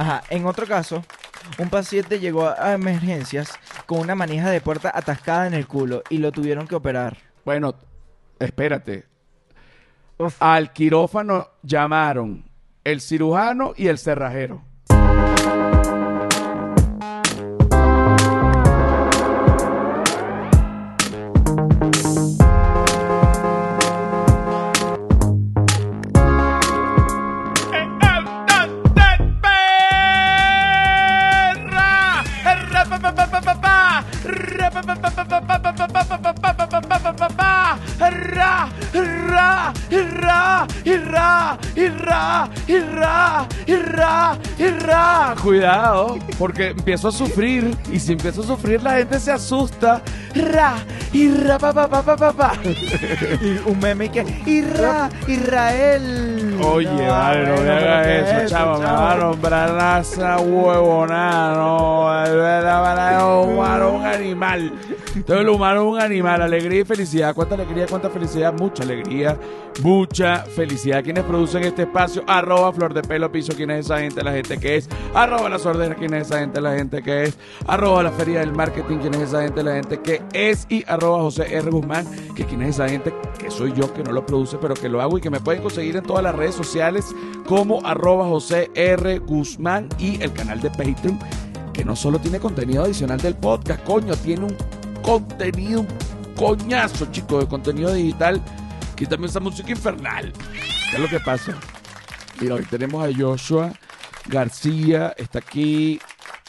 Ajá, en otro caso, un paciente llegó a emergencias con una manija de puerta atascada en el culo y lo tuvieron que operar. Bueno, espérate. Al quirófano llamaron el cirujano y el cerrajero. Cuidado, porque empiezo a sufrir y si empiezo a sufrir la gente se asusta. Ra, irra, pa, pa, pa, pa, pa, pa. Y un meme que Irra, Israel. Oye, vale, no me hagas pero ¿qué eso, es chavo. Me va a nombrar raza huevonada, no. El humano es un animal. Entonces el humano es un animal. Alegría y felicidad. ¿Cuánta alegría, cuánta felicidad? Mucha alegría, mucha felicidad. ¿Quiénes producen este espacio? Arroba Flor de Pelo Piso. ¿Quién es esa gente? La gente que es. Arroba La Sordera. ¿Quién es esa gente? La gente que es. Arroba La Feria del Marketing. ¿Quién es esa gente? La gente que es. Y arroba José R. Guzmán. Que quién es esa gente que soy yo que no lo produce, pero que lo hago y que me pueden conseguir en todas las redes sociales como arroba José R. Guzmán y el canal de Patreon, que no solo tiene contenido adicional del podcast, coño, tiene un contenido, un coñazo, chicos, de contenido digital, que también esa música infernal. ¿Qué es lo que pasa? Mira, hoy tenemos a Joshua García, está aquí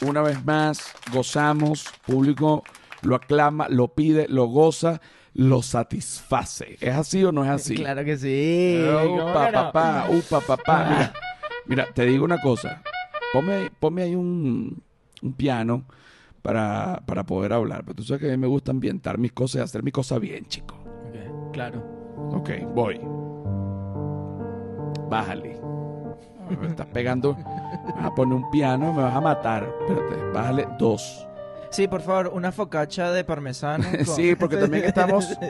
una vez más, gozamos, público lo aclama, lo pide, lo goza, lo satisface. ¿Es así o no es así? Claro que sí. ¿cómo Upa, no? papá, upa, papá. Mira, mira, te digo una cosa. Ponme, ahí- ponme ahí un, un piano para, para poder hablar. Pero tú sabes que a mí me gusta ambientar mis cosas y hacer mis cosas bien, chico. Ok, claro. Ok, voy. Bájale. Me estás pegando. Me vas a poner un piano, me vas a matar. Espérate, bájale dos. Sí, por favor, una focacha de parmesano. con- Sí, porque también estamos.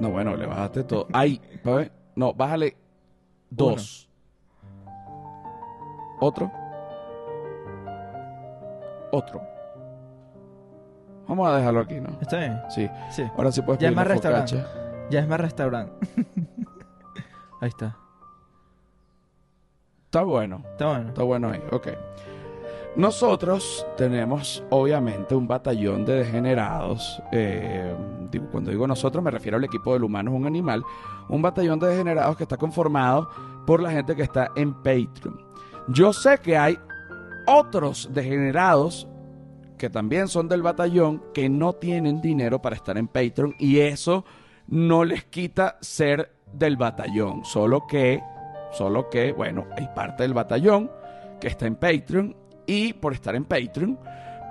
No, bueno, le bajaste todo. Ver. No, bájale dos. Otro. Otro. Vamos a dejarlo aquí, ¿no? Está bien. Sí. Sí. Ahora sí puedes Ya es más restaurante. Ya es más restaurante. Ahí está. Está bueno. Está bueno. Está bueno ahí, ok. Nosotros tenemos, obviamente, un batallón de degenerados. eh, digo, cuando digo nosotros, me refiero al equipo del humano es un animal. Un batallón de degenerados que está conformado por la gente que está en Patreon. Yo sé que hay otros degenerados que también son del batallón que no tienen dinero para estar en Patreon y eso no les quita ser del batallón. Solo que, solo que, bueno, hay parte del batallón que está en Patreon y por estar en Patreon,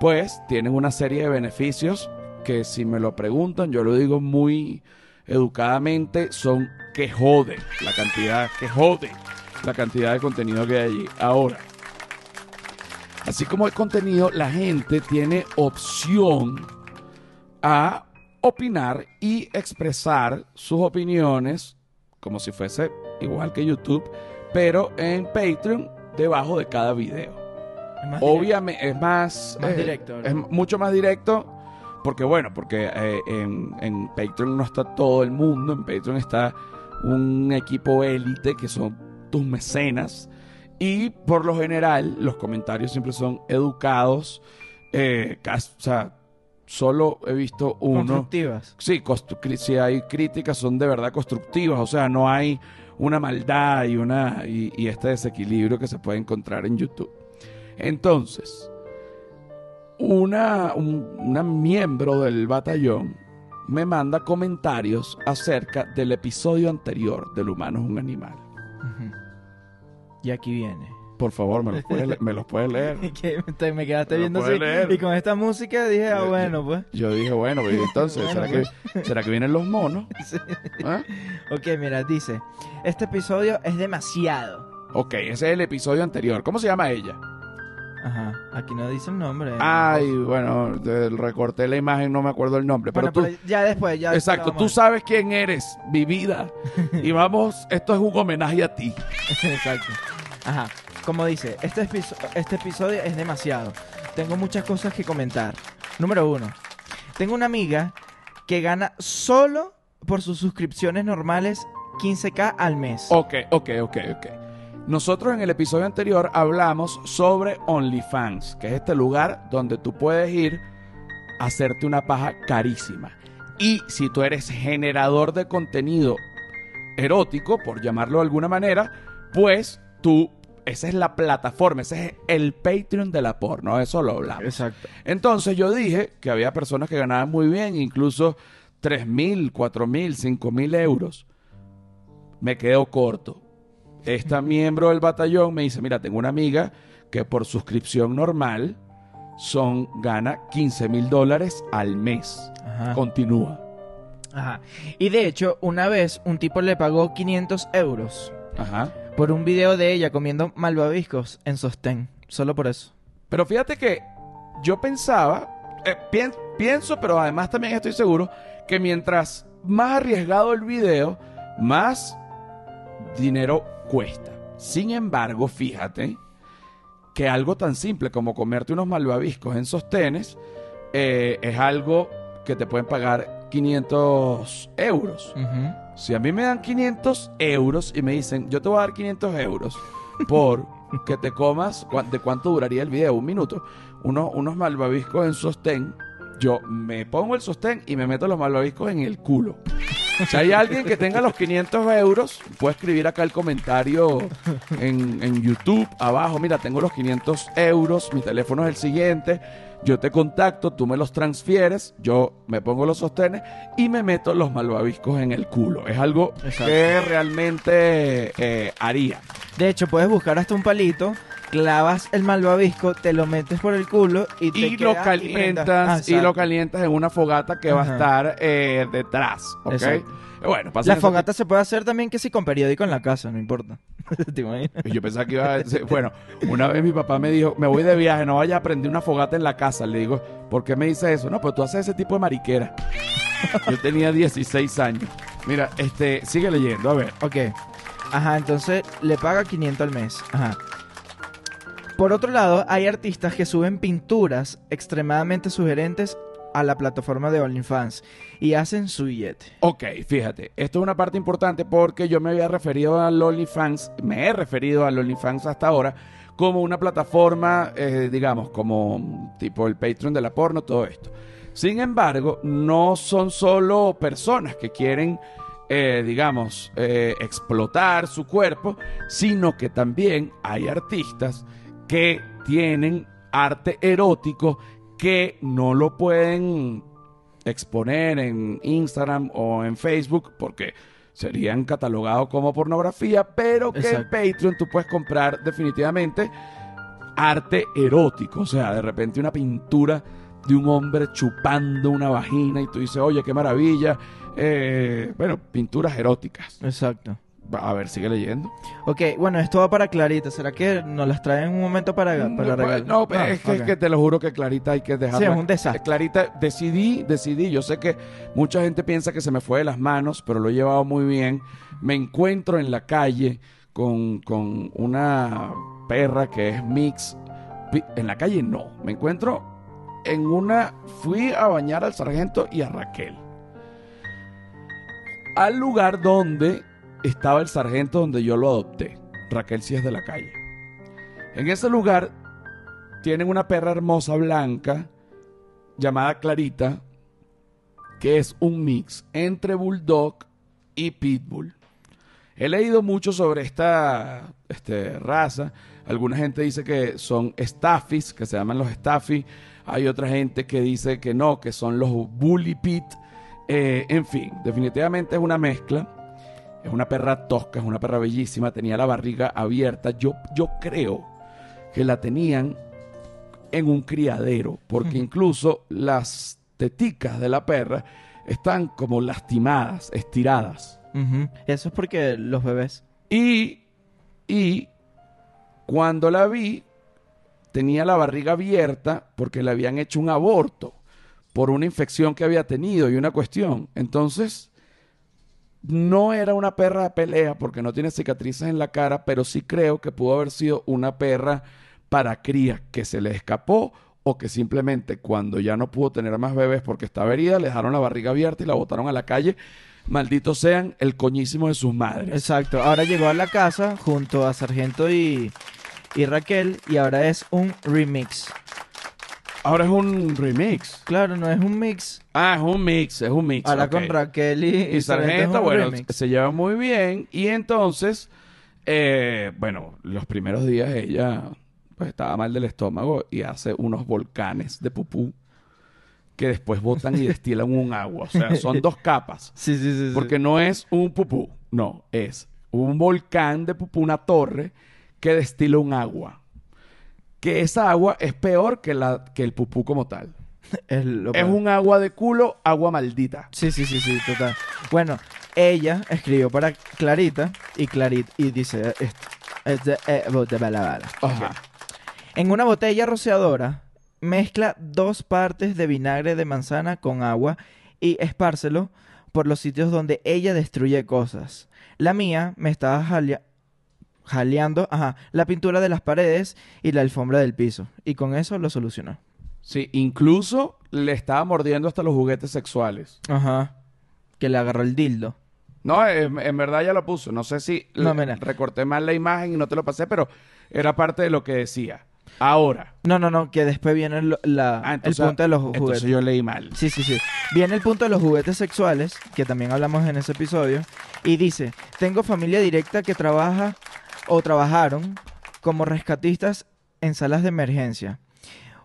pues tienen una serie de beneficios que si me lo preguntan, yo lo digo muy educadamente, son que jode la cantidad, que jode la cantidad de contenido que hay allí. Ahora, así como el contenido, la gente tiene opción a opinar y expresar sus opiniones como si fuese igual que YouTube, pero en Patreon debajo de cada video. Es. Obviamente es más, Más eh, directo, ¿verdad? es mucho más directo porque bueno, porque eh, en, en Patreon no está todo el mundo, en Patreon está un equipo élite que son tus mecenas y por lo general los comentarios siempre son educados, eh, o sea, solo he visto uno. Constructivas. Sí, si hay críticas son de verdad constructivas, o sea, no hay una maldad y, una, y, y este desequilibrio que se puede encontrar en YouTube. Entonces, una, un- una miembro del batallón me manda comentarios acerca del episodio anterior del humano es un animal. Ujú. Y aquí viene. Por favor, me los puedes, me los puedes leer. Que te- me quedaste viendo así. leer. Y con esta música dije, ah, bueno, pues. Yo dije, bueno, pues, entonces, Bueno, ¿será, que, ¿será que vienen los monos? Sí. ¿Ah? Ok, mira, dice: Este episodio es demasiado. Ok, ese es el episodio anterior. ¿Cómo se llama ella? Ajá, aquí no dice el nombre. Ay, bueno, de- recorté la imagen, no me acuerdo el nombre, bueno, pero tú... pero ya después, ya. Exacto, tú vamos sabes quién eres, mi vida. Y vamos, esto es un homenaje a ti. Exacto. Ajá. como dice, este, episo- este episodio es demasiado. Tengo muchas cosas que comentar. Número uno, tengo una amiga que gana solo por sus suscripciones normales 15k al mes. Ok, ok, ok, ok. Nosotros en el episodio anterior hablamos sobre OnlyFans, que es este lugar donde tú puedes ir a hacerte una paja carísima. Y si tú eres generador de contenido erótico, por llamarlo de alguna manera, pues tú, esa es la plataforma, ese es el Patreon de la porno, eso lo hablamos. Exacto. Entonces yo dije que había personas que ganaban muy bien, incluso 3 mil, 4 mil, 5 mil euros. Me quedo corto. Esta miembro del batallón me dice, mira, tengo una amiga que por suscripción normal son, gana 15 mil dólares al mes. Ajá. Continúa. Ajá. Y de hecho, una vez un tipo le pagó 500 euros Ajá. por un video de ella comiendo malvaviscos en sostén. Solo por eso. Pero fíjate que yo pensaba, eh, pien- pienso, pero además también estoy seguro, que mientras más arriesgado el video, más dinero cuesta. Sin embargo, fíjate que algo tan simple como comerte unos malvaviscos en sostenes eh, es algo que te pueden pagar 500 euros. Si a mí me dan 500 euros y me dicen, yo te voy a dar 500 euros por que te comas, ¿cuán- ¿de cuánto duraría el video? Un minuto. Unos, unos malvaviscos en sostén. Yo me pongo el sostén y me meto los malvaviscos en el culo. Si hay alguien que tenga los 500 euros, puede escribir acá el comentario en, en YouTube abajo. Mira, tengo los 500 euros, mi teléfono es el siguiente. Yo te contacto, tú me los transfieres, yo me pongo los sostenes y me meto los malvaviscos en el culo. Es algo Exacto. que realmente eh, haría. De hecho, puedes buscar hasta un palito, clavas el malvavisco, te lo metes por el culo y te Y lo calientas Ah, y lo calientas en una fogata que va a estar eh, detrás. ¿ok? Exacto. Bueno, pasa La fogata se puede hacer también que si con periódico en la casa, no importa. ¿Te imaginas? Yo pensaba que iba a decir, bueno, una vez mi papá me dijo, me voy de viaje, no vaya a prender una fogata en la casa. Le digo, ¿por qué me dice eso? No, pero tú haces ese tipo de mariquera. Yo tenía 16 años. Mira, este, sigue leyendo, a ver. Ok. Ajá, entonces le paga 500 al mes. Ajá. Por otro lado, hay artistas que suben pinturas extremadamente sugerentes a la plataforma de OnlyFans y hacen su billete. Ok, fíjate, esto es una parte importante porque yo me había referido al OnlyFans, me he referido al OnlyFans hasta ahora como una plataforma, eh, digamos, como tipo el Patreon de la porno, todo esto. Sin embargo, no son solo personas que quieren, eh, digamos, eh, explotar su cuerpo, sino que también hay artistas que tienen arte erótico que no lo pueden exponer en Instagram o en Facebook porque serían catalogados como pornografía, pero que Exacto. en Patreon tú puedes comprar definitivamente arte erótico, o sea, de repente una pintura de un hombre chupando una vagina y tú dices, oye, qué maravilla, Eh, bueno, pinturas eróticas. Exacto. A ver, sigue leyendo. Ok, bueno, esto va para Clarita. ¿Será que nos las traen en un momento para, para no, regalar? no, pues, es, que, es que te lo juro que Clarita hay que dejarla. Sí, es un desastre. Clarita, decidí, decidí. Yo sé que mucha gente piensa que se me fue de las manos, pero lo he llevado muy bien. Me encuentro en la calle con, con una perra que es mix. En la calle no. Me encuentro en una. Fui a bañar al sargento y a Raquel. Al lugar donde estaba el sargento donde yo lo adopté. Raquel sí es de la calle. En ese lugar tienen una perra hermosa blanca llamada Clarita, que es un mix entre bulldog y pitbull. He leído mucho sobre esta este, raza. Alguna gente dice que son staffies, que se llaman los staffies. Hay otra gente que dice que no, que son los bully pit. Eh, en fin, definitivamente es una mezcla. Es una perra tosca, es una perra bellísima. Tenía la barriga abierta. Yo, yo creo que la tenían en un criadero, porque incluso las teticas de la perra están como lastimadas, estiradas. Eso es porque los bebés. Y, y cuando la vi, tenía la barriga abierta porque le habían hecho un aborto por una infección que había tenido y una cuestión. Entonces, no era una perra de pelea porque no tiene cicatrices en la cara, pero sí creo que pudo haber sido una perra para cría que se le escapó o que simplemente cuando ya no pudo tener más bebés porque estaba herida, le dejaron la barriga abierta y la botaron a la calle. Malditos sean el coñísimo de sus madres. Exacto. Ahora llegó a la casa junto a Sargento y, y Raquel y ahora es un remix. Ahora es un remix. Claro, no es un mix. Ah, es un mix, es un mix. Ahora con Raquel y, Y Sargento, bueno, remix. se lleva muy bien. Y entonces, eh, bueno, los primeros días ella pues estaba mal del estómago y hace unos volcanes de pupú que después botan y destilan un agua. O sea, son dos capas. Sí, sí, sí. sí. Porque no es un pupú, no, es un volcán de pupú, una torre que destila un agua. Que esa agua es peor que, la, que el pupú como tal. es, lo Es un agua de culo, agua maldita. Sí, sí, sí, sí, total. Bueno, ella escribió para Clarita y Clarita y dice esto. Es de- eh, de bala, bala. Ajá. En una botella rociadora, mezcla dos partes de vinagre de manzana con agua y espárcelo por los sitios donde ella destruye cosas. La mía me estaba jaleando ajá, la pintura de las paredes y la alfombra del piso. Y con eso lo solucionó. Sí, incluso le estaba mordiendo hasta los juguetes sexuales. Ajá. Que le agarró el dildo. No, en, en verdad ya lo puso. No sé si No, le- mira. recorté mal la imagen y no te lo pasé, pero era parte de lo que decía. Ahora. No, no, no, que después viene lo- la- Ah, el entonces- punto de los Entonces juguetes. yo leí mal. Sí, sí, sí. Viene el punto de los juguetes sexuales, que también hablamos en ese episodio, y dice, tengo familia directa que trabaja o trabajaron como rescatistas en salas de emergencia.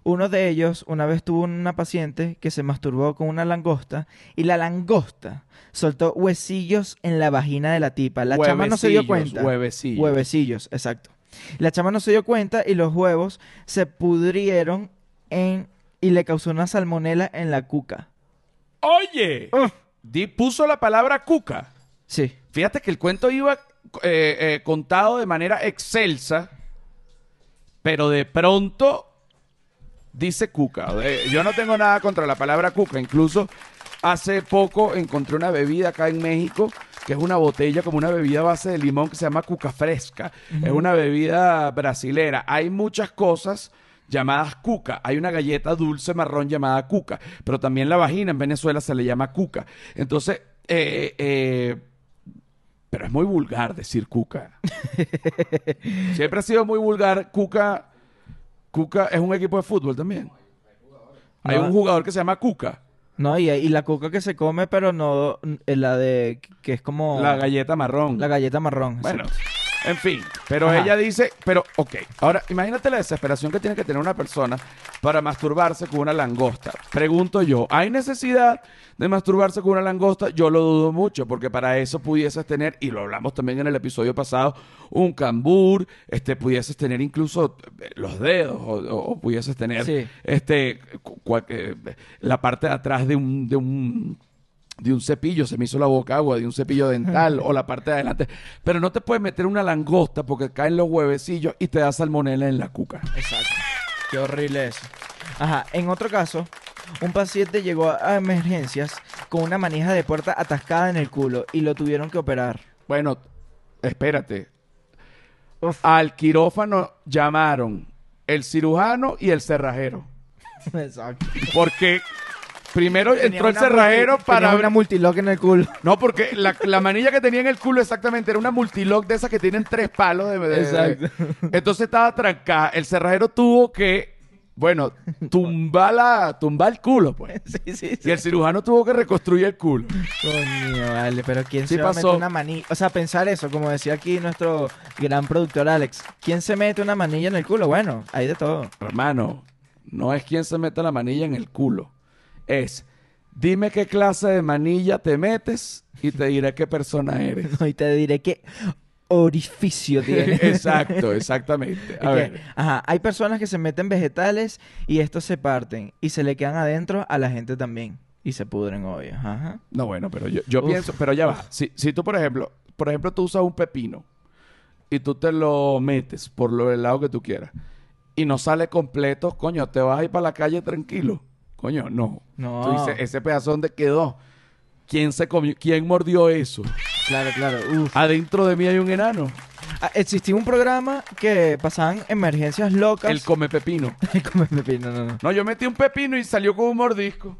Uno de ellos una vez tuvo una paciente que se masturbó con una langosta y la langosta soltó huesillos en la vagina de la tipa. La chama no se dio cuenta. Huevecillos. Huevecillos, exacto. La chama no se dio cuenta y los huevos se pudrieron en y le causó una salmonela en la cuca. Oye, di- puso la palabra cuca. Sí. Fíjate que el cuento iba eh, eh, contado de manera excelsa, pero de pronto dice cuca. Eh, yo no tengo nada contra la palabra cuca. Incluso hace poco encontré una bebida acá en México que es una botella como una bebida a base de limón que se llama cuca fresca. Es una bebida brasilera. Hay muchas cosas llamadas cuca. Hay una galleta dulce marrón llamada cuca, pero también la vagina en Venezuela se le llama cuca. Entonces, eh, eh, pero es muy vulgar decir cuca. Siempre ha sido muy vulgar. Cuca, Cuca es un equipo de fútbol también. Hay un jugador que se llama Cuca. No, y, y la cuca que se come, pero no eh, la de que es como La galleta marrón. la galleta marrón. Bueno, exacto. En fin. Pero Ajá. ella dice, pero, ok. Ahora, imagínate la desesperación que tiene que tener una persona para masturbarse con una langosta. Pregunto yo, ¿hay necesidad de masturbarse con una langosta? Yo lo dudo mucho, porque para eso pudieses tener, y lo hablamos también en el episodio pasado, un cambur, este, pudieses tener incluso eh, los dedos, o, pudieses tener Sí. este, cu- cual- eh, la parte de atrás de un, de un de un cepillo, se me hizo la boca agua, de un cepillo dental o la parte de adelante. Pero no te puedes meter una langosta porque caen los huevecillos y te da salmonela en la cuca. Exacto. Qué horrible eso. Ajá, en otro caso, un paciente llegó a emergencias con una manija de puerta atascada en el culo y lo tuvieron que operar. Bueno, espérate. Al quirófano llamaron el cirujano y el cerrajero. Exacto. Porque primero entró el una cerrajero multi- para... tenía una multilock en el culo. No, porque la, la manilla que tenía en el culo exactamente era una multilock de esas que tienen tres palos de... de- de- Exacto. Entonces estaba trancada. El cerrajero tuvo que, bueno, tumbar, la, tumbar el culo, pues. Sí, sí, Y sí. el cirujano tuvo que reconstruir el culo. Coño, vale, pero ¿quién Sí se va a pasó. meter una manilla? O sea, pensar eso, como decía aquí nuestro gran productor Alex. ¿Quién se mete una manilla en el culo? Bueno, hay de todo. Hermano, no es quien se mete la manilla en el culo. Es, dime qué clase de manilla te metes y te diré qué persona eres. No, y te diré qué orificio tiene. Exacto, exactamente. A ver. Ajá, hay personas que se meten vegetales y estos se parten y se le quedan adentro a la gente también. Y se pudren, obvio. Ajá. No, bueno, pero yo, yo Uf, pienso, pero ya va. Si, si tú, por ejemplo, por ejemplo, tú usas un pepino y tú te lo metes por lo del lado que tú quieras y no sale completo, coño, te vas a ir para la calle tranquilo. Coño, no. No. Tú dices, ese pedazo donde quedó. ¿quién se comió? ¿Quién mordió eso? Claro, claro. Uf. Adentro de mí hay un enano. Ah, existía un programa que pasaban emergencias locas. El come pepino. El come pepino, no, no. No, yo metí un pepino y salió con un mordisco.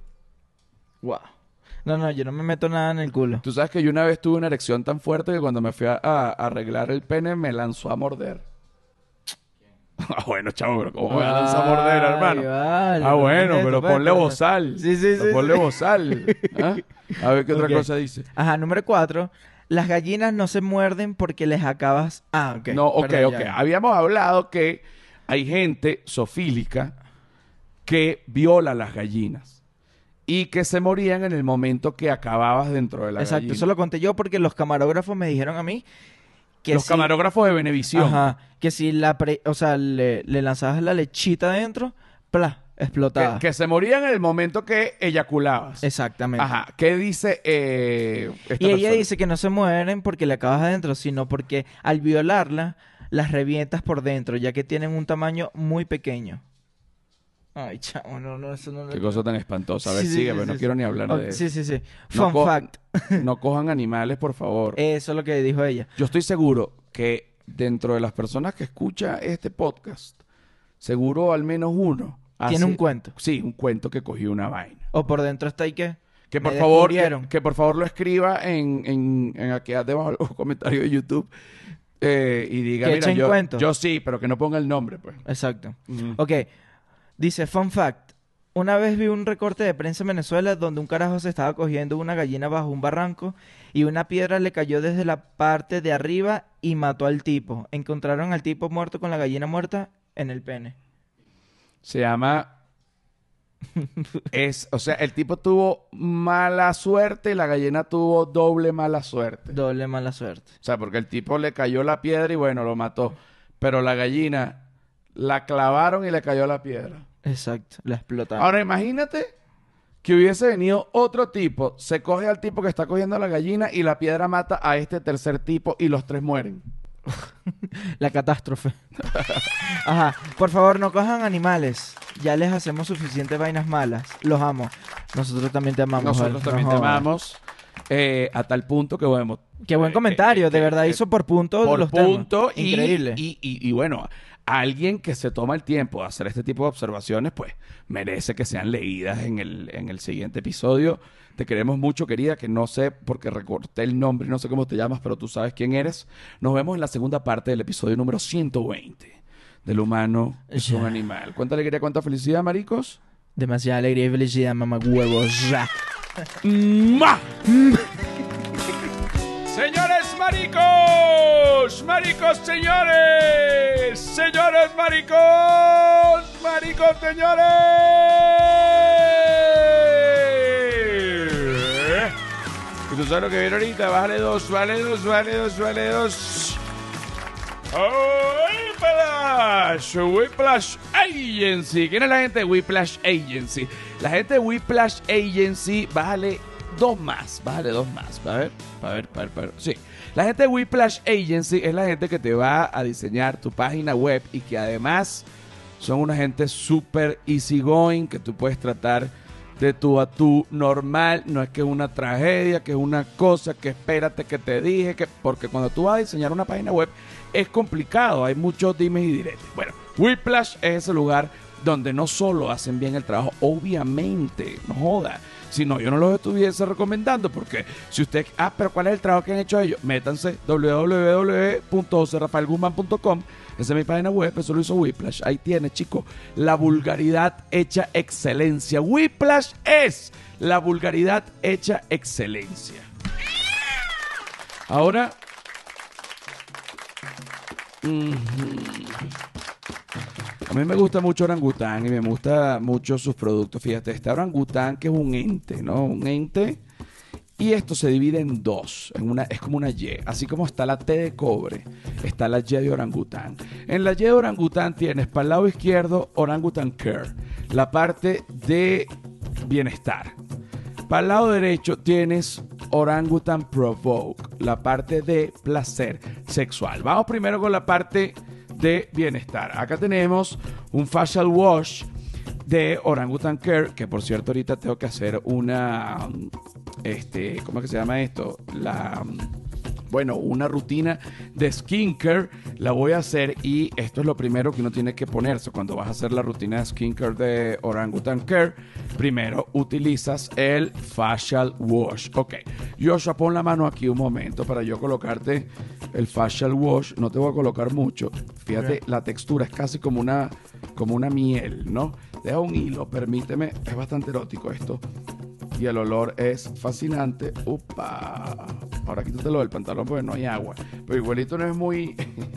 Wow. No, no, yo no me meto nada en el culo. Tú sabes que yo una vez tuve una erección tan fuerte que cuando me fui a, a arreglar el pene me lanzó a morder. Ah, bueno, chavo, pero ¿cómo lanzó a morder, Ay, hermano? vale, ah, no bueno, pero meto, ponle bozal. Sí, sí, sí, Ponle sí. bozal. ¿Ah? A ver qué otra cosa dice. Ajá, número cuatro. Las gallinas no se muerden porque les acabas... Ah, ok. no, ok, perdón, ok. ya. Habíamos hablado que hay gente sofílica que viola las gallinas y que se morían en el momento que acababas dentro de la Exacto, gallina. eso lo conté yo porque los camarógrafos me dijeron a mí que Los si- camarógrafos de Venevisión. Ajá, que si la pre- o sea, le, le lanzabas la lechita adentro, ¡pla! explotaba. Que, que se morían en el momento que eyaculabas. Exactamente. Ajá. ¿Qué dice eh, esta Y ella persona? dice que no se mueren porque le acabas adentro, sino porque al violarla las revientas por dentro, ya que tienen un tamaño muy pequeño. Ay, chamo, no, no, eso no lo... Qué cosa tan espantosa. A ver, Sí, sigue, sí, pero no sí, quiero sí. ni hablar Oh, de eso. sí, sí, sí. No Fun fact. No cojan animales, por favor. Eso es lo que dijo ella. Yo estoy seguro que dentro de las personas que escucha este podcast, seguro al menos uno Tiene un cuento. Sí, un cuento que cogió una vaina. O por dentro está ahí que... Que Me por favor, que, que por favor lo escriba en, en, en aquí debajo de los comentarios de YouTube eh, y diga, mira, yo, yo sí, pero que no ponga el nombre, pues. Exacto. Ujú. Ok, dice, fun fact. Una vez vi un recorte de prensa en Venezuela donde un carajo se estaba cogiendo una gallina bajo un barranco y una piedra le cayó desde la parte de arriba y mató al tipo. Encontraron al tipo muerto con la gallina muerta en el pene. Se llama. es, o sea, el tipo tuvo mala suerte y la gallina tuvo doble mala suerte. Doble mala suerte. O sea, porque el tipo le cayó la piedra y bueno, lo mató. Pero la gallina la clavaron y le cayó la piedra. Exacto, la explotaron. Ahora imagínate que hubiese venido otro tipo, se coge al tipo que está cogiendo a la gallina y la piedra mata a este tercer tipo y los tres mueren. La catástrofe. Ajá. Por favor, no cojan animales. Ya les hacemos suficientes vainas malas. Los amo. Nosotros también te amamos. Nosotros también te amamos. eh, a tal punto que bueno, Qué buen comentario. De eh, verdad eh, hizo por punto por los temas. punto y, Increíble. Y, y- y bueno, alguien que se toma el tiempo de hacer este tipo de observaciones, pues merece que sean leídas en el, en el siguiente episodio. Te queremos mucho, querida, que no sé porque recorté el nombre, no sé cómo te llamas, pero tú sabes quién eres. Nos vemos en la segunda parte del episodio número 120 del humano es un animal. ¿Cuánta alegría, cuánta felicidad, maricos? Demasiada alegría y felicidad, mamá huevos. Señores maricos, maricos señores, señores maricos, maricos señores. Y tú sabes lo que viene ahorita, bájale dos, vale dos, vale dos, vale dos. Whiplash, Whiplash Agency. ¿Quién es la gente de Whiplash Agency? La gente de Whiplash Agency, bájale dos más, bájale dos más. A ver, a ver, a ver, a ver. Sí. La gente de Whiplash Agency es la gente que te va a diseñar tu página web y que además son una gente súper easygoing que tú puedes tratar de tú a tú normal. No es que es una tragedia, que es una cosa, que espérate que te dije, que porque cuando tú vas a diseñar una página web es complicado, hay muchos dimes y diretes. Bueno, Whiplash es ese lugar donde no solo hacen bien el trabajo, obviamente, no joda. Si no, yo no los estuviese recomendando porque si usted, ah, pero ¿cuál es el trabajo que han hecho ellos? Métanse www.joserafaelguzman.com esa es mi página web, eso lo hizo Whiplash. Ahí tiene, chicos, la vulgaridad hecha excelencia. Whiplash es la vulgaridad hecha excelencia. Ahora, mí me gusta mucho orangután y me gusta mucho sus productos. Fíjate, este orangután que es un ente, ¿no? Un ente. Y esto se divide en dos. Es como una Y. Así como está la T de cobre, está la Y de orangután. En la Y de orangután tienes para el lado izquierdo orangután care, la parte de bienestar. Para el lado derecho tienes Orangutan Provoke, la parte de placer sexual. Vamos primero con la parte de bienestar. Acá tenemos un facial wash de Orangutan Care, que por cierto ahorita tengo que hacer una este, ¿cómo es que se llama esto? La bueno, una rutina de skincare la voy a hacer y esto es lo primero que uno tiene que ponerse cuando vas a hacer la rutina de skincare de Orangutan Care. Primero utilizas el facial wash. Ok, Joshua, pon la mano aquí un momento para yo colocarte el facial wash. No te voy a colocar mucho. Fíjate, la textura es casi como una, como una miel, ¿no? Deja un hilo, permíteme. Es bastante erótico esto y el olor es fascinante. Upa. Ahora quítatelo del pantalón porque no hay agua. Pero igualito no es muy.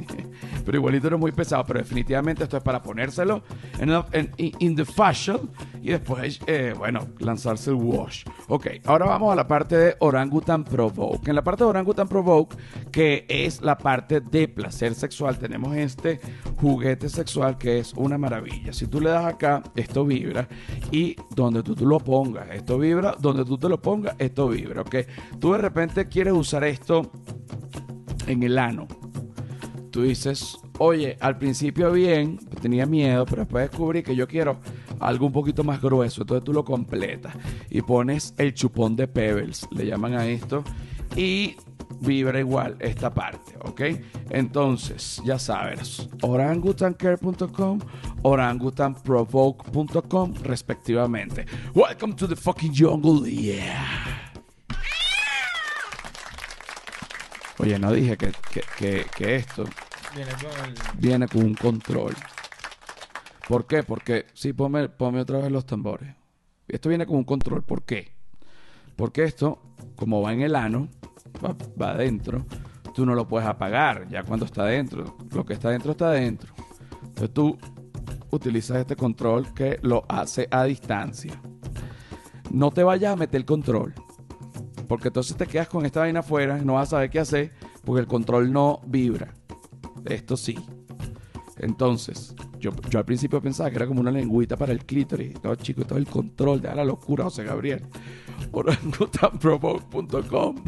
pero igualito no es muy pesado. Pero definitivamente esto es para ponérselo en, in the fashion y después, eh, bueno, lanzarse el wash. Ok, ahora vamos a la parte de Orangutan Provoke. En la parte de Orangutan Provoke, que es la parte de placer sexual, tenemos este juguete sexual que es una maravilla. Si tú le das acá, esto vibra y donde tú, tú lo pongas, esto vibra, donde tú te lo pongas, esto vibra. Ok, tú de repente quieres usar esto en el ano. Tú dices, oye, al principio bien, tenía miedo, pero después descubrí que yo quiero algo un poquito más grueso. Entonces tú lo completas y pones el chupón de Pebbles, le llaman a esto, y vibra igual esta parte, ¿ok? Entonces, ya sabes, orangutancare.com, orangutanprovoke.com, respectivamente. Welcome to the fucking jungle, yeah. Oye, no dije que, que, que, esto viene con, un control. ¿Por qué? Porque, sí, ponme, otra vez los tambores. Esto viene con un control. ¿Por qué? Porque esto, como va en el ano, va, adentro, tú no lo puedes apagar ya cuando está adentro. Lo que está adentro está adentro. Entonces tú utilizas este control que lo hace a distancia. No te vayas a meter el control. Porque entonces te quedas con esta vaina afuera no vas a saber qué hacer porque el control no vibra. Esto sí. Entonces, yo, yo al principio pensaba que era como una lengüita para el clítoris. No, chicos, es el control. de la locura, José Gabriel. Orangutanprovoke.com.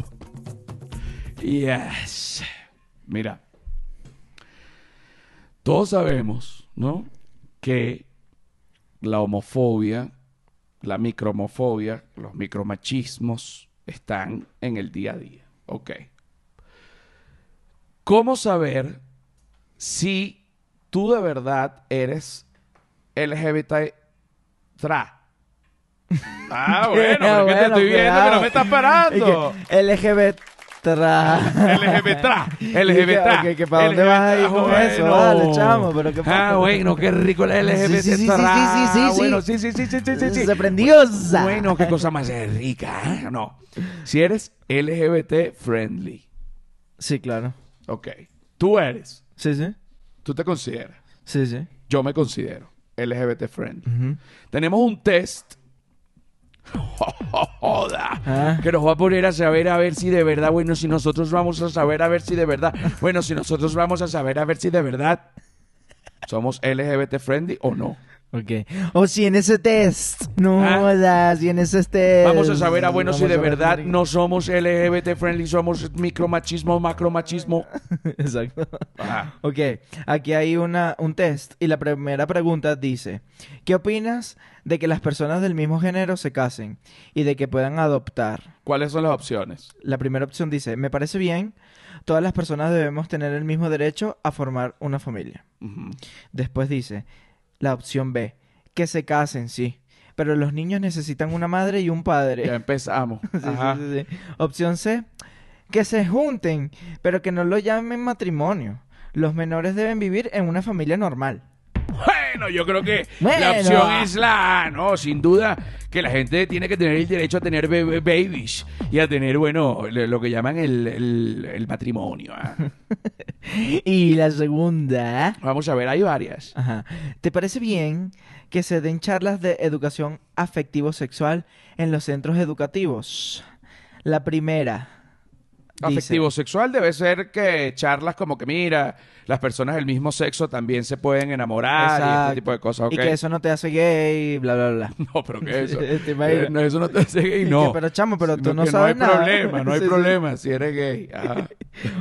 Yes. Mira. Todos sabemos, ¿no? Que la homofobia, la micromofobia, los micromachismos, están en el día a día. Ok. ¿Cómo saber si tú de verdad eres LGBT tra? Ah, bueno, porque te estoy viendo que no me estás parando. LGBT tra. LGBT tra. LGBT tra. ¿Para dónde vas a ir con eso? Dale, chamo, pero qué Ah, bueno, qué rico el LGBT sí, sí, tra. Sí, sí, sí, bueno, sí, sí, sí, sí, sí, sí. Se prendió. Bueno, qué cosa más rica. ¿eh? No. Si eres LGBT friendly. Sí, claro. Ok. Tú eres. Sí, sí. Tú te consideras. Sí, sí. Yo me considero LGBT friendly. Tenemos un test. Joda. Ah. Que nos va a poner a saber a ver si de verdad, bueno, si nosotros vamos a saber a ver si de verdad, bueno, si nosotros vamos a saber a ver si de verdad somos LGBT friendly o no. Ok. O si en ese test, no ¿Ah? si en ese test. Vamos a saber, a ah, bueno, si de verdad no somos LGBT friendly, somos micromachismo, macromachismo. Exacto. Ok, aquí hay una, un test y la primera pregunta dice, ¿qué opinas de que las personas del mismo género se casen y de que puedan adoptar? ¿Cuáles son las opciones? La primera opción dice, me parece bien, todas las personas debemos tener el mismo derecho a formar una familia. Después dice, la opción B, que se casen, sí. Pero los niños necesitan una madre y un padre. Ya empezamos. opción C, que se junten, pero que no lo llamen matrimonio. Los menores deben vivir en una familia normal. Bueno, yo creo que la opción es la, no, sin duda, que la gente tiene que tener el derecho a tener babies y a tener, bueno, lo que llaman el, matrimonio. ¿ah? y la segunda. Vamos a ver, hay varias. Ajá. ¿Te parece bien que se den charlas de educación afectivo-sexual en los centros educativos? La primera. Afectivo sexual debe ser que charlas como que mira, las personas del mismo sexo también se pueden enamorar y este tipo de cosas. Y que eso no te hace gay, bla, bla, bla. No, pero que eso. Eh, no, eso no te hace gay, no. pero chamo, pero tú no, sabes no hay problema, no hay problema si eres gay.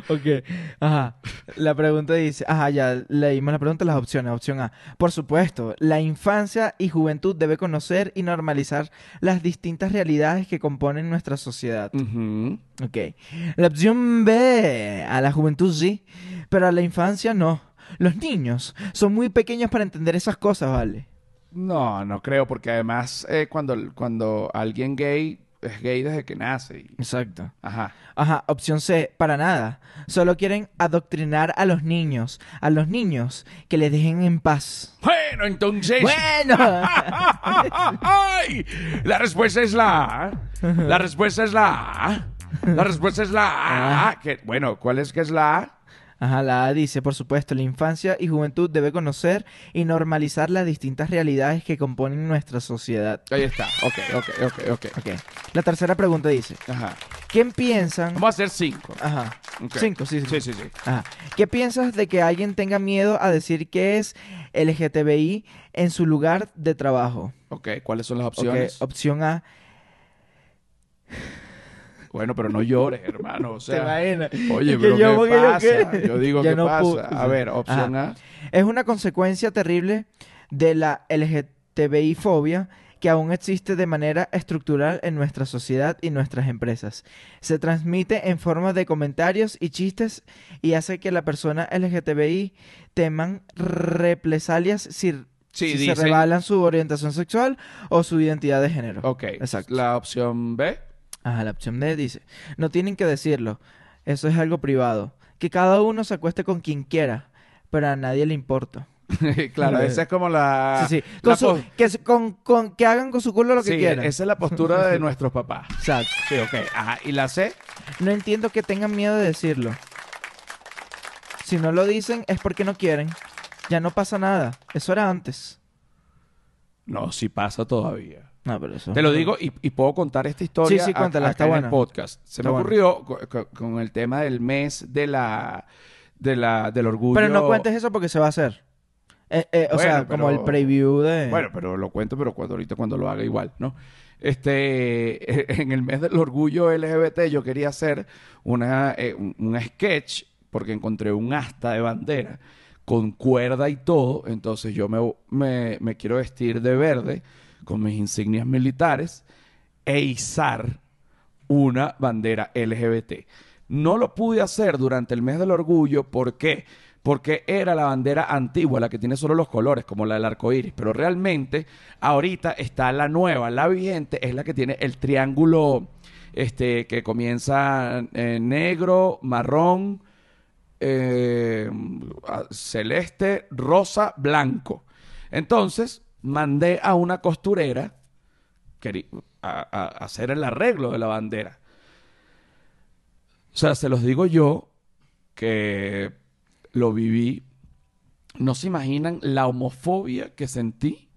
Ok, ajá. La pregunta dice, ajá, ya leímos la pregunta, las opciones. Opción A. Por supuesto, la infancia y juventud debe conocer y normalizar las distintas realidades que componen nuestra sociedad. Ujú. Ok. La opción B. A la juventud sí, pero a la infancia no. Los niños son muy pequeños para entender esas cosas, ¿vale? No, no creo, porque además eh, cuando, cuando alguien gay es gay desde que nace. y- Exacto. Ajá. Ajá, opción C, para nada. Solo quieren adoctrinar a los niños, a los niños, que les dejen en paz. Bueno, entonces... Bueno. ¡Ay! La respuesta es la. La respuesta es la. La respuesta es la A. Que, bueno, ¿cuál es que es la A? Ajá, la A dice, por supuesto, la infancia y juventud debe conocer y normalizar las distintas realidades que componen nuestra sociedad. Ahí está. Ok, ok, ok, ok. Ok. La tercera pregunta dice, Ajá. ¿qué piensan? Vamos a hacer cinco. Ajá. Cinco, sí, sí. Sí, sí, sí. Ajá. ¿Qué piensas de que alguien tenga miedo a decir que es LGTBI en su lugar de trabajo? Ok, ¿cuáles son las opciones? opción A. Bueno, pero no llores, hermano. O sea, oye, Que pero yo- ¿qué yo pasa? que- Yo digo, ¿qué no pasa? A ver, opción Ajá. A. Es una consecuencia terrible de la LGTBI fobia que aún existe de manera estructural en nuestra sociedad y nuestras empresas. Se transmite en forma de comentarios y chistes y hace que la persona LGTBI teman represalias si, Sí, si dicen- se revelan su orientación sexual o su identidad de género. Ok. Exacto. La opción B. Ajá, la opción D dice, no tienen que decirlo, eso es algo privado, que cada uno se acueste con quien quiera, pero a nadie le importa. claro, esa es como la. sí, sí, la con su- pos- que, se- con, con- que hagan con su culo lo que Sí, quieran. esa es la postura de nuestros papás. Exacto. Sí, ok. Ajá. ¿Y la C? No entiendo que tengan miedo de decirlo. Si no lo dicen es porque no quieren. Ya no pasa nada. Eso era antes. No, sí pasa todavía. No, pero eso... Te lo digo y, y puedo contar esta historia Sí, sí, a- cuéntala, acá está en buena. el podcast. Se Está me ocurrió co- co- con, el tema del mes de la, de la del orgullo. Pero no cuentes eso porque se va a hacer. Eh, eh, o sea, como el preview de... Bueno, pero lo cuento, pero cuando ahorita cuando lo haga igual, ¿no? Este, en el mes del orgullo LGBT yo quería hacer una, eh, un, un sketch porque encontré un asta de bandera con cuerda y todo, entonces yo me, me, me quiero vestir de verde con mis insignias militares e izar una bandera LGBT. No lo pude hacer durante el mes del orgullo, ¿por qué? Porque era la bandera antigua, la que tiene solo los colores, como la del arco iris. Pero realmente, ahorita está la nueva, la vigente, es la que tiene el triángulo este, que comienza en negro, marrón, eh, celeste, rosa, blanco. Entonces, mandé a una costurera a hacer el arreglo de la bandera. O sea, se los digo yo que lo viví. No se imaginan la homofobia que sentí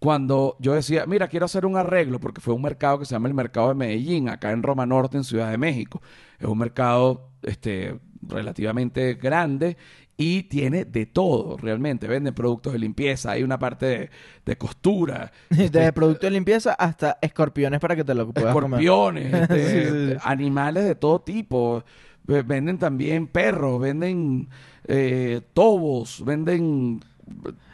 cuando yo decía, mira, quiero hacer un arreglo, porque fue un mercado que se llama el Mercado de Medellín, acá en Roma Norte, en Ciudad de México. Es un mercado este, relativamente grande y tiene de todo, realmente. Venden productos de limpieza, hay una parte de, de costura, Desde producto de limpieza hasta escorpiones para que te lo puedas comer. escorpiones, este, Sí, sí, sí. animales de todo tipo. Venden también perros, venden eh, tobos, venden...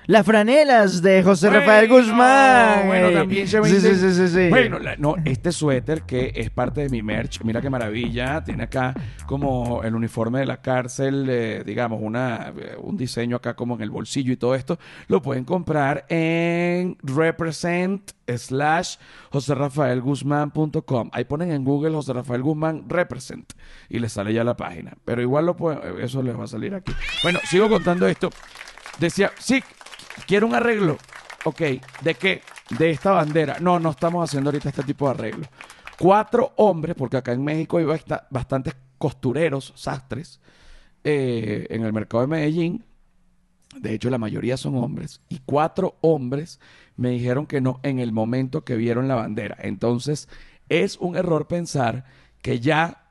Las franelas de José Bueno, Rafael Guzmán. Bueno, también se Sí, venden... sí, sí, sí, sí. Bueno, la- no, este suéter que es parte de mi merch, mira qué maravilla, tiene acá como el uniforme de la cárcel, eh, digamos, una, eh, un diseño acá como en el bolsillo y todo esto, lo pueden comprar en represent slash joserrafaelguzmán.com. Ahí ponen en Google José Rafael Guzmán represent y les sale ya la página. Pero igual lo pueden, eso les va a salir aquí. Bueno, sigo contando esto. Decía, sí, quiero un arreglo. Ok, ¿de qué? De esta bandera. No, no estamos haciendo ahorita este tipo de arreglo. Cuatro hombres, porque acá en México hay basta- bastantes costureros, sastres, eh, en el mercado de Medellín. De hecho, la mayoría son hombres. Y cuatro hombres me dijeron que no en el momento que vieron la bandera. Entonces, es un error pensar que ya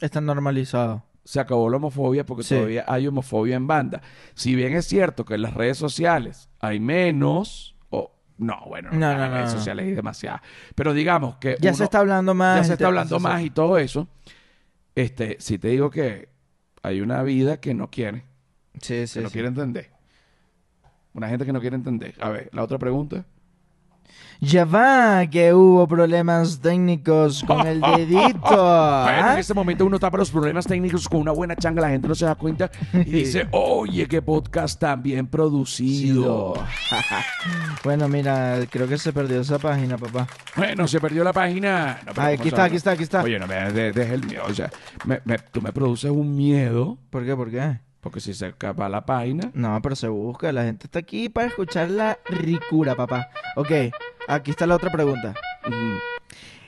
Está normalizado. Se acabó la homofobia porque Sí. todavía hay homofobia en banda. Si bien es cierto que en las redes sociales hay menos, o no, bueno, No, en las no, redes no. sociales hay demasiado. Pero digamos que Ya uno- se está hablando más. ya se está hablando más y todo eso. este, si te digo que hay una vida que no quiere, Sí, que sí, no sí. quiere entender. Una gente que no quiere entender. A ver, la otra pregunta. Ya va, que hubo problemas técnicos con el dedito. Bueno, ¿ah? en este momento uno tapa los problemas técnicos con una buena changa, la gente no se da cuenta y dice, oye, qué podcast tan bien producido. Bueno, mira, creo que se perdió esa página, papá. Bueno, se perdió la página. No, Ah, ¿cómo aquí está, aquí está, aquí está. Oye, no me de- dejes el miedo. O sea, me- me- tú me produces un miedo ¿Por qué? ¿Por qué? porque si se acaba la página. No, pero se busca. La gente está aquí para escuchar la ricura, papá. Ok, aquí está la otra pregunta.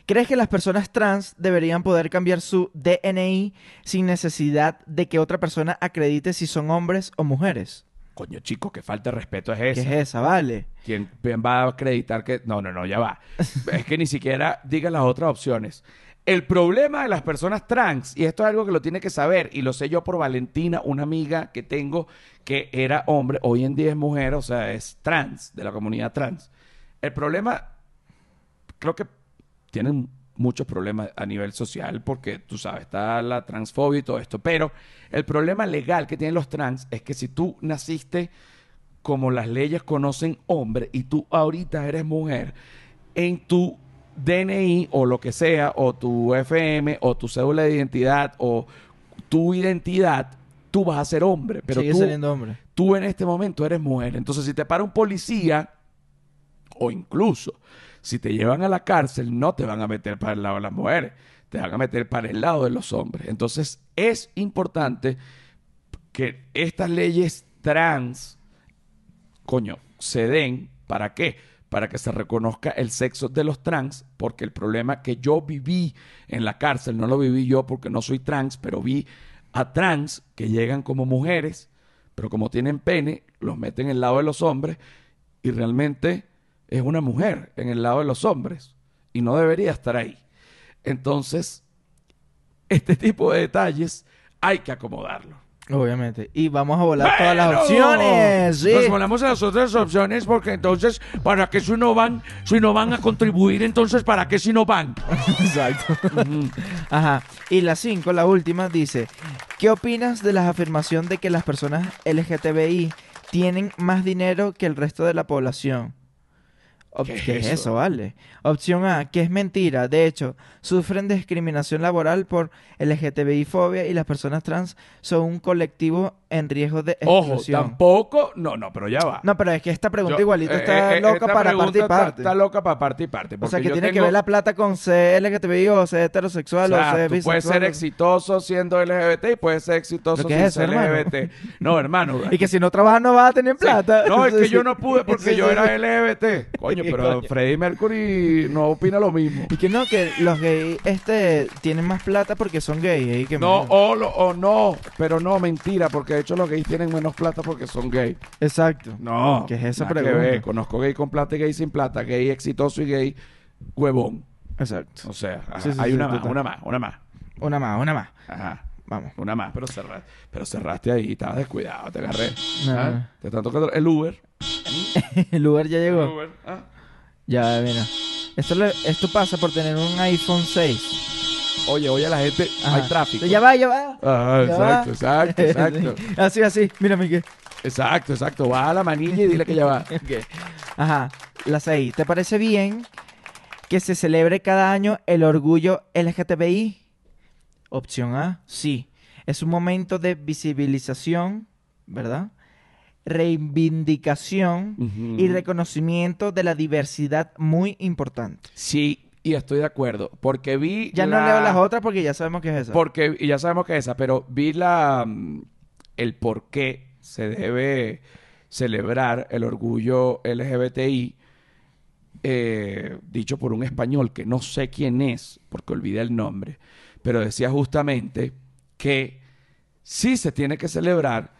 ¿Crees que las personas trans deberían poder cambiar su DNI sin necesidad de que otra persona acredite si son hombres o mujeres? Coño, chico, qué falta de respeto es ¿Qué esa. es esa, vale? ¿Quién quién va a acreditar que.? No, no, no, ya va. es que ni siquiera digan las otras opciones. El problema de las personas trans, y esto es algo que lo tiene que saber, y lo sé yo por Valentina, una amiga que tengo que era hombre, hoy en día es mujer, o sea, es trans, de la comunidad trans. El problema, creo que tienen muchos problemas a nivel social, porque tú sabes, está la transfobia y todo esto, pero el problema legal que tienen los trans es que si tú naciste como las leyes conocen hombre y tú ahorita eres mujer, en tu DNI o lo que sea, o tu FM, o tu cédula de identidad, o tu identidad, tú vas a ser hombre. Pero Sigue tú, hombre. tú en este momento eres mujer. Entonces, si te para un policía, o incluso si te llevan a la cárcel, no te van a meter para el lado de las mujeres, te van a meter para el lado de los hombres. Entonces, es importante que estas leyes trans, coño, se den. ¿Para qué? Para que se reconozca el sexo de los trans, porque el problema que yo viví en la cárcel, no lo viví yo porque no soy trans, pero vi a trans que llegan como mujeres, pero como tienen pene, los meten en el lado de los hombres y realmente es una mujer en el lado de los hombres y no debería estar ahí. Entonces, este tipo de detalles hay que acomodarlo. Obviamente. Y vamos a volar todas las opciones. Sí. Nos volamos a las otras opciones porque entonces, ¿para qué si no van? Si no van a contribuir, entonces, ¿para qué si no van? Exacto. Ajá. Y la 5, la última, dice: ¿Qué opinas de la afirmación de que las personas LGTBI tienen más dinero que el resto de la población? Op- ¿Qué es ¿Qué es eso? eso, vale? Opción A, que es mentira. De hecho, sufren discriminación laboral por LGTBI fobia y las personas trans son un colectivo en riesgo de Ojo, exclusión. tampoco. No, no, pero ya va. No, pero es que esta pregunta Yo- igualito eh, está eh, loca esta para parte y parte. Está, loca para parte y parte. o sea, que tiene que ver la plata con ser LGTBI o ser heterosexual o O sea, ser tú bisexual. puedes ser exitoso siendo LGBT y puedes ser exitoso ¿Lo que sin es ser hermano? LGBT. No, hermano. Y que si no trabajas no vas a tener Sí. plata. No, es que yo no pude porque Sí, yo sí, era. LGBT. Coño, pero. Freddie Mercury no opina lo mismo. Y que no, que los gays este, tienen más plata porque son gays. Que No, o, lo- o no, pero no, mentira, porque de hecho los gays tienen menos plata porque son gays. Exacto. No. ¿Qué es esa nada que pregunta? ver. Conozco gay con plata y gay sin plata, gay exitoso y gay huevón. Exacto. O sea, ajá, Sí, sí, hay sí, una más, total. una más, una más. Una más, una más. Ajá. Vamos. Una más, pero cerraste, pero cerraste ahí, estabas descuidado, te agarré. No, ¿Ah? Te están tocando el Uber. El Uber ya El llegó. Uber. ah. Ya, mira. Esto, le- esto pasa por tener un iPhone 6. Oye, oye, la gente, Ajá. hay tráfico. Ya va, ya va. Ah, Ya exacto, va. exacto, exacto. así, así. Mira, Miguel. exacto, exacto. Va a la manilla y dile que ya va. Ajá. La 6. ¿Te parece bien que se celebre cada año el orgullo LGTBI? Opción A. Sí. Es un momento de visibilización, ¿verdad? Reivindicación y reconocimiento de la diversidad muy importante. Sí, y estoy de acuerdo. Porque vi. Ya no leo las otras porque ya sabemos que es esa. Porque, y ya sabemos que es esa, pero vi la mm, el por qué se debe celebrar el orgullo LGBTI, eh, dicho por un español que no sé quién es, porque olvidé el nombre, pero decía justamente que sí se tiene que celebrar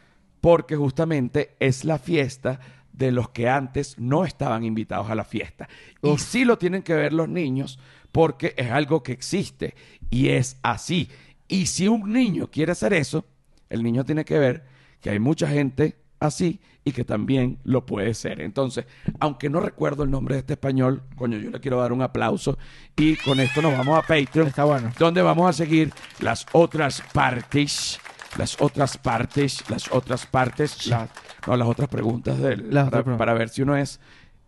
porque justamente es la fiesta de los que antes no estaban invitados a la fiesta. Y Uf. sí lo tienen que ver los niños porque es algo que existe y es así. Y si un niño quiere hacer eso, el niño tiene que ver que hay mucha gente así y que también lo puede ser. Entonces, aunque no recuerdo el nombre de este español, coño, yo le quiero dar un aplauso y con esto nos vamos a Patreon, Está bueno. donde vamos a seguir las otras partes, las otras partes, las otras partes, la- no, las otras preguntas del, Las para, otras preguntas. para ver si uno es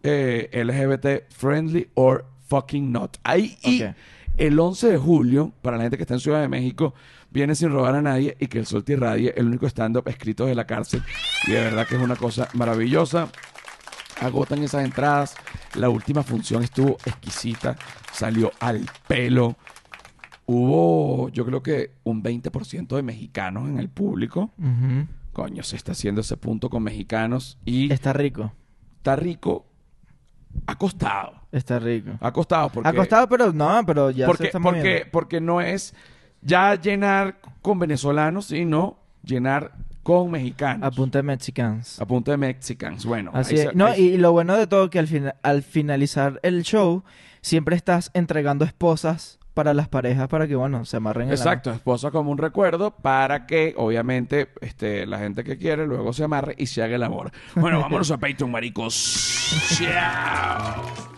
eh, LGBT friendly or fucking not. Ahí y el 11 de julio, para la gente que está en Ciudad de México, viene sin robar a nadie y que el sol te irradie, el único stand-up escrito de la cárcel. Y de verdad que es una cosa maravillosa. Agotan esas entradas. La última función estuvo exquisita. Salió al pelo. Hubo, yo creo que un 20% de mexicanos en el público. Coño, se está haciendo ese punto con mexicanos. Y Está rico. está rico. Ha costado. Está rico. Ha costado porque... Ha costado, pero no, pero ya se porque, está porque, moviendo. porque no es ya llenar con venezolanos, sino llenar con mexicanos. A punta de Mexicans. A punta de mexicans. Bueno, Así es. se- No, ahí- y lo bueno de todo que al, fina- al finalizar el show, siempre estás entregando esposas para las parejas para que, bueno, se amarren Exacto, esposa como un recuerdo para que, obviamente, este, la gente que quiere luego se amarre y se haga el amor. Bueno, vámonos a Patreon, maricos. Chao.